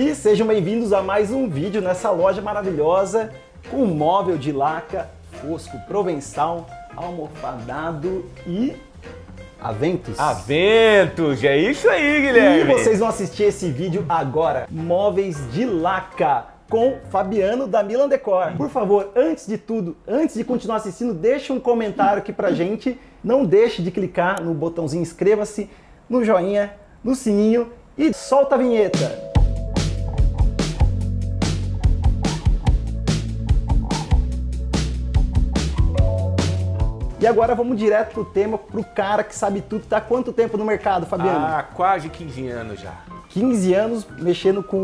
E sejam bem-vindos a mais um vídeo nessa loja maravilhosa com móvel de laca fosco provençal, almofadado e Aventos. Aventos, é isso aí, Guilherme. E vocês vão assistir esse vídeo agora. Móveis de laca com Fabiano da Milan Decor. Por favor, antes de tudo, antes de continuar assistindo, deixe um comentário aqui pra gente. Não deixe de clicar no botãozinho inscreva-se, no joinha, no sininho e solta a vinheta. E agora vamos direto pro tema, pro cara que sabe tudo. Tá há quanto tempo no mercado, Fabiano? Ah, quase 15 anos já. 15 anos mexendo com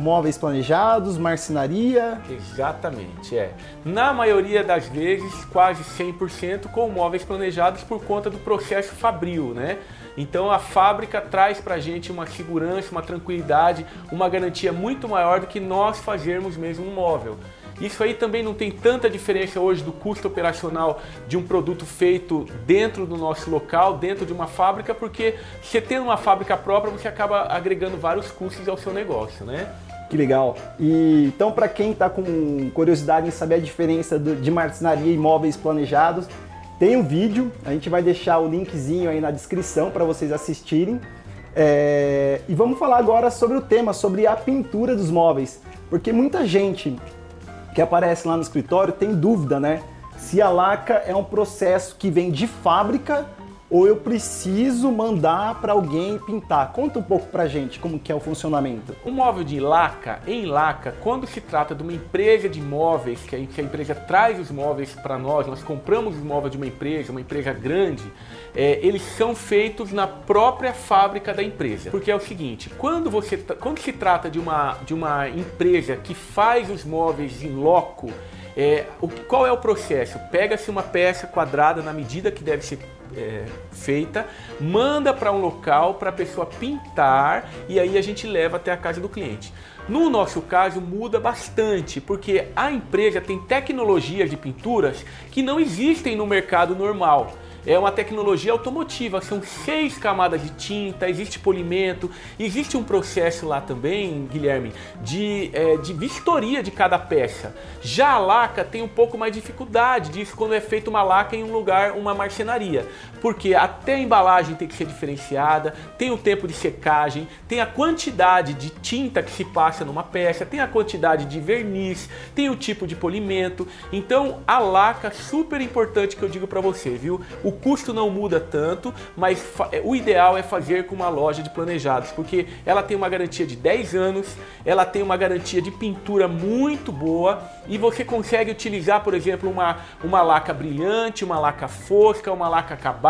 móveis planejados, marcenaria. Exatamente, é. Na maioria das vezes, quase 100% com móveis planejados por conta do processo fabril, né? Então a fábrica traz para a gente uma segurança, uma tranquilidade, uma garantia muito maior do que nós fazermos mesmo um móvel. Isso aí também não tem tanta diferença hoje do custo operacional de um produto feito dentro do nosso local, dentro de uma fábrica, porque você tendo uma fábrica própria, você acaba agregando vários custos ao seu negócio, né? Que legal. E então, para quem está com curiosidade em saber a diferença de marcenaria e móveis planejados, tem um vídeo, a gente vai deixar o linkzinho aí na descrição para vocês assistirem. É... E vamos falar agora sobre o tema, sobre a pintura dos móveis. Porque muita gente que aparece lá no escritório tem dúvida, né? Se a laca é um processo que vem de fábrica ou eu preciso mandar para alguém pintar. Conta um pouco pra gente como que é o funcionamento. O móvel de laca, em laca, quando se trata de uma empresa de móveis, que a, que a empresa traz os móveis para nós, nós compramos os móveis de uma empresa, uma empresa grande, é, eles são feitos na própria fábrica da empresa. Porque é o seguinte, quando, você, quando se trata de uma, de uma empresa que faz os móveis em loco, é, o, qual é o processo? Pega-se uma peça quadrada na medida que deve ser é, feita, manda para um local para a pessoa pintar e aí a gente leva até a casa do cliente. No nosso caso muda bastante, porque a empresa tem tecnologias de pinturas que não existem no mercado normal é uma tecnologia automotiva, são seis camadas de tinta, existe polimento, existe um processo lá também, Guilherme, de, é, de vistoria de cada peça. Já a laca tem um pouco mais de dificuldade disso quando é feita uma laca em um lugar, uma marcenaria, porque até a embalagem tem que ser diferenciada, tem o tempo de secagem, tem a quantidade de tinta que se passa numa peça, tem a quantidade de verniz, tem o tipo de polimento. Então a laca super importante que eu digo para você, viu? O custo não muda tanto, mas é, o ideal é fazer com uma loja de planejados, porque ela tem uma garantia de 10 anos, ela tem uma garantia de pintura muito boa e você consegue utilizar, por exemplo, uma, uma laca brilhante, uma laca fosca, uma laca acabada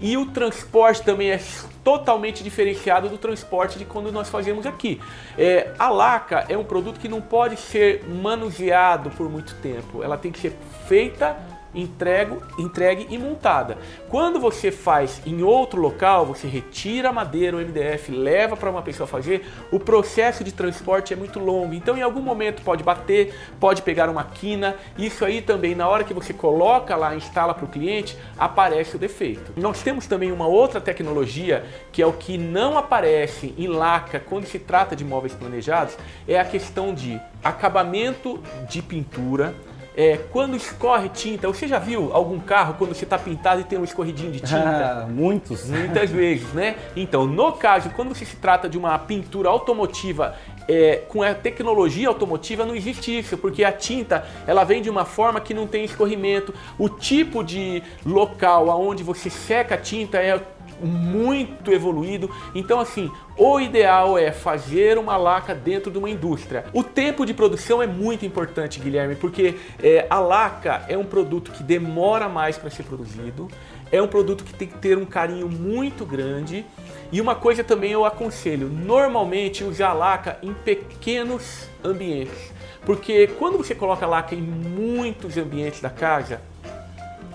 e o transporte também é totalmente diferenciado do transporte de quando nós fazemos aqui. É, a laca é um produto que não pode ser manuseado por muito tempo, ela tem que ser feita entrego, entregue e montada. Quando você faz em outro local, você retira a madeira, o MDF, leva para uma pessoa fazer, o processo de transporte é muito longo. Então, em algum momento pode bater, pode pegar uma quina. Isso aí também, na hora que você coloca lá, instala para o cliente, aparece o defeito. Nós temos também uma outra tecnologia que é o que não aparece em laca quando se trata de móveis planejados, é a questão de acabamento de pintura é, quando escorre tinta, você já viu algum carro quando você está pintado e tem um escorridinho de tinta? Ah, muitos. Muitas vezes, né? Então, no caso, quando você se trata de uma pintura automotiva é, com a tecnologia automotiva não existe isso, porque a tinta ela vem de uma forma que não tem escorrimento. O tipo de local aonde você seca a tinta é muito evoluído. Então, assim, o ideal é fazer uma laca dentro de uma indústria. O tempo de produção é muito importante, Guilherme, porque é, a laca é um produto que demora mais para ser produzido, é um produto que tem que ter um carinho muito grande. E uma coisa também eu aconselho, normalmente usar laca em pequenos ambientes. Porque quando você coloca laca em muitos ambientes da casa,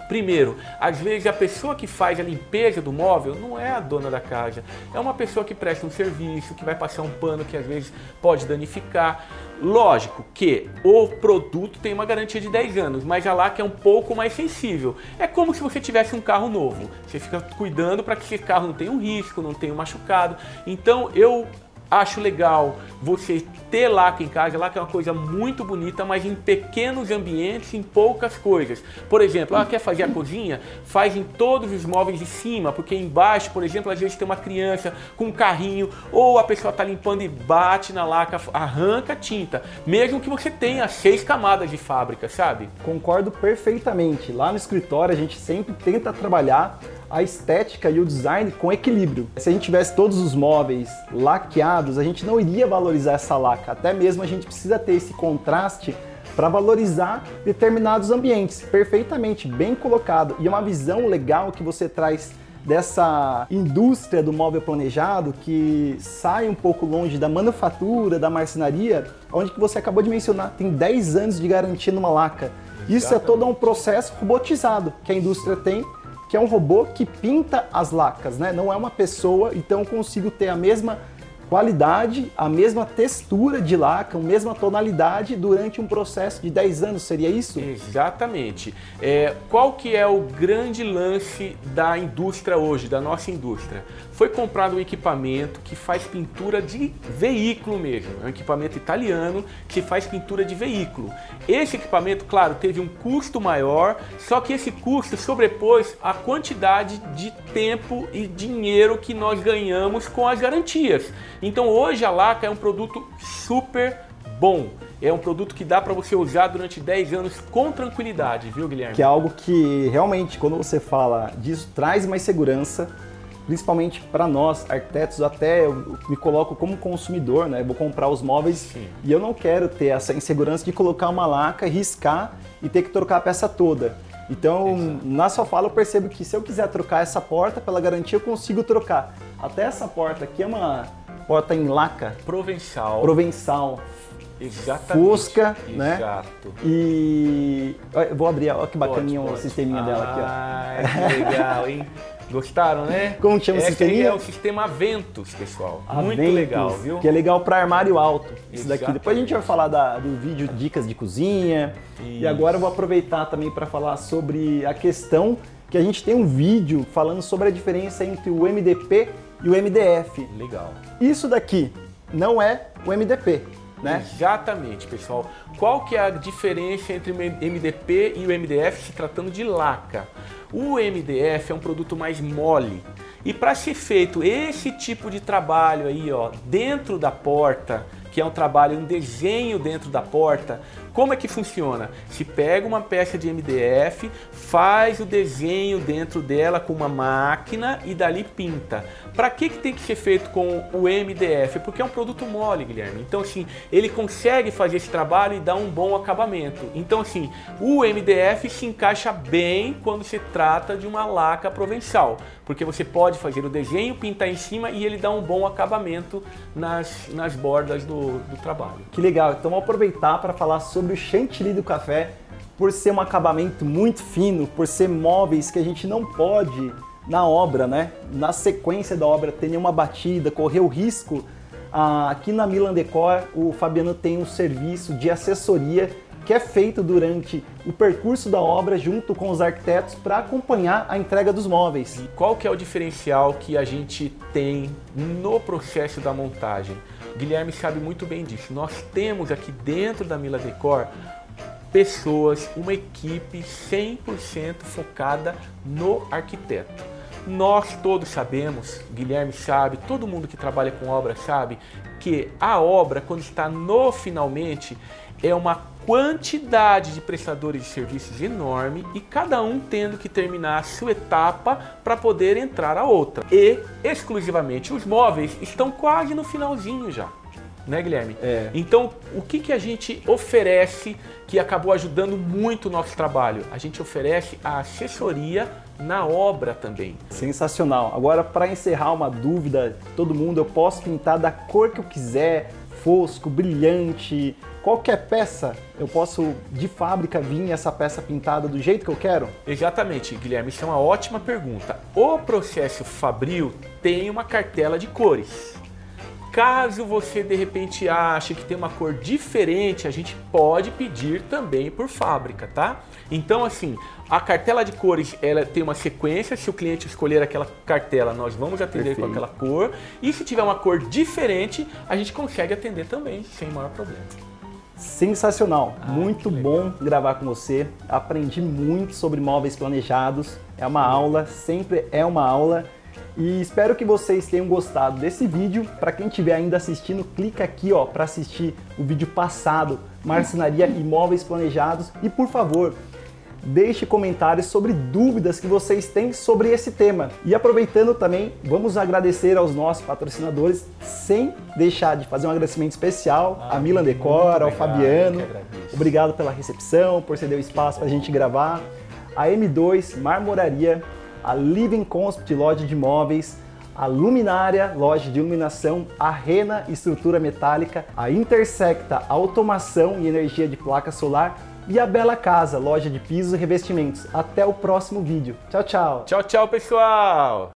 Primeiro, às vezes a pessoa que faz a limpeza do móvel não é a dona da casa, é uma pessoa que presta um serviço, que vai passar um pano que às vezes pode danificar. Lógico que o produto tem uma garantia de 10 anos, mas a laca é um pouco mais sensível. É como se você tivesse um carro novo. Você fica cuidando para que esse carro não tenha um risco, não tenha um machucado. Então eu Acho legal você ter laca em casa. Laca é uma coisa muito bonita, mas em pequenos ambientes, em poucas coisas. Por exemplo, ela quer fazer a cozinha? Faz em todos os móveis de cima, porque embaixo, por exemplo, às vezes tem uma criança com um carrinho, ou a pessoa está limpando e bate na laca, arranca a tinta. Mesmo que você tenha seis camadas de fábrica, sabe? Concordo perfeitamente. Lá no escritório a gente sempre tenta trabalhar a estética e o design com equilíbrio. Se a gente tivesse todos os móveis laqueados, a gente não iria valorizar essa laca. Até mesmo a gente precisa ter esse contraste para valorizar determinados ambientes. Perfeitamente, bem colocado. E é uma visão legal que você traz dessa indústria do móvel planejado que sai um pouco longe da manufatura, da marcenaria, onde que você acabou de mencionar, tem 10 anos de garantia numa laca. Isso é todo um processo robotizado que a indústria tem que é um robô que pinta as lacas, né? Não é uma pessoa, então consigo ter a mesma qualidade, a mesma textura de laca, a mesma tonalidade durante um processo de 10 anos, seria isso? Exatamente. É, qual que é o grande lance da indústria hoje, da nossa indústria? Foi comprado um equipamento que faz pintura de veículo mesmo, é um equipamento italiano que faz pintura de veículo. Esse equipamento, claro, teve um custo maior, só que esse custo sobrepôs a quantidade de tempo e dinheiro que nós ganhamos com as garantias. Então hoje a Laca é um produto super bom. É um produto que dá para você usar durante 10 anos com tranquilidade, viu, Guilherme? Que é algo que realmente, quando você fala disso, traz mais segurança, principalmente para nós, arquitetos, até eu me coloco como consumidor, né? Vou comprar os móveis Sim. e eu não quero ter essa insegurança de colocar uma laca, riscar e ter que trocar a peça toda. Então, Exato. na sua fala, eu percebo que se eu quiser trocar essa porta, pela garantia eu consigo trocar. Até essa porta aqui é uma porta em laca. Provençal. Provençal. Exatamente. Fusca, né? Exato. E eu vou abrir, olha que bacaninha o sisteminha dela aqui, ó. Ah, que legal, hein? Gostaram, né? Como chama Esse o sisteminha? é o sistema Aventus, pessoal. Aventus, Muito legal, viu? Que é legal para armário alto. Isso daqui. Exatamente. Depois a gente vai falar da, do vídeo dicas de cozinha. E Isso. agora eu vou aproveitar também para falar sobre a questão que a gente tem um vídeo falando sobre a diferença entre o MDP e o MDF. Legal. Isso daqui não é o MDP, né? Exatamente, pessoal. Qual que é a diferença entre o MDP e o MDF se tratando de laca? O MDF é um produto mais mole. E para ser feito esse tipo de trabalho aí, ó, dentro da porta, que é um trabalho, um desenho dentro da porta, como é que funciona? Se pega uma peça de MDF, faz o desenho dentro dela com uma máquina e dali pinta. Para que, que tem que ser feito com o MDF? Porque é um produto mole, Guilherme. Então, assim, ele consegue fazer esse trabalho e dar um bom acabamento. Então, assim, o MDF se encaixa bem quando se trata de uma laca provençal, porque você pode fazer o desenho, pintar em cima e ele dá um bom acabamento nas, nas bordas do, do trabalho. Que legal. Então vou aproveitar para falar sobre o chantilly do café, por ser um acabamento muito fino, por ser móveis que a gente não pode na obra, né? Na sequência da obra ter nenhuma batida, correr o risco. Ah, aqui na Milan Decor, o Fabiano tem um serviço de assessoria que é feito durante o percurso da obra junto com os arquitetos para acompanhar a entrega dos móveis. E qual que é o diferencial que a gente tem no processo da montagem? Guilherme sabe muito bem disso. Nós temos aqui dentro da Mila Decor pessoas, uma equipe 100% focada no arquiteto. Nós todos sabemos, Guilherme sabe, todo mundo que trabalha com obra sabe, que a obra, quando está no finalmente, é uma quantidade de prestadores de serviços enorme e cada um tendo que terminar a sua etapa para poder entrar a outra. E exclusivamente os móveis estão quase no finalzinho já. Né, Guilherme? É. Então, o que, que a gente oferece que acabou ajudando muito o nosso trabalho? A gente oferece a assessoria na obra também. Sensacional. Agora, para encerrar uma dúvida, todo mundo, eu posso pintar da cor que eu quiser, fosco, brilhante, qualquer peça, eu posso de fábrica vir essa peça pintada do jeito que eu quero? Exatamente, Guilherme, isso é uma ótima pergunta. O processo Fabril tem uma cartela de cores. Caso você de repente ache que tem uma cor diferente, a gente pode pedir também por fábrica, tá? Então assim, a cartela de cores ela tem uma sequência. Se o cliente escolher aquela cartela, nós vamos atender Perfeito. com aquela cor. E se tiver uma cor diferente, a gente consegue atender também sem maior problema. Sensacional, ah, muito bom gravar com você. Aprendi muito sobre móveis planejados. É uma aula, sempre é uma aula. E espero que vocês tenham gostado desse vídeo. Para quem estiver ainda assistindo, clica aqui ó para assistir o vídeo passado, marcenaria e móveis planejados. E por favor, deixe comentários sobre dúvidas que vocês têm sobre esse tema. E aproveitando também, vamos agradecer aos nossos patrocinadores, sem deixar de fazer um agradecimento especial ah, a Milan Decor, ao Fabiano. Obrigado pela recepção, por ceder o espaço para a gente gravar. A M2 Marmoraria, a Living Concept Loja de Móveis, a Luminária, loja de iluminação, a Rena, estrutura metálica, a Intersecta, automação e energia de placa solar e a Bela Casa, loja de pisos e revestimentos. Até o próximo vídeo. Tchau, tchau. Tchau, tchau, pessoal.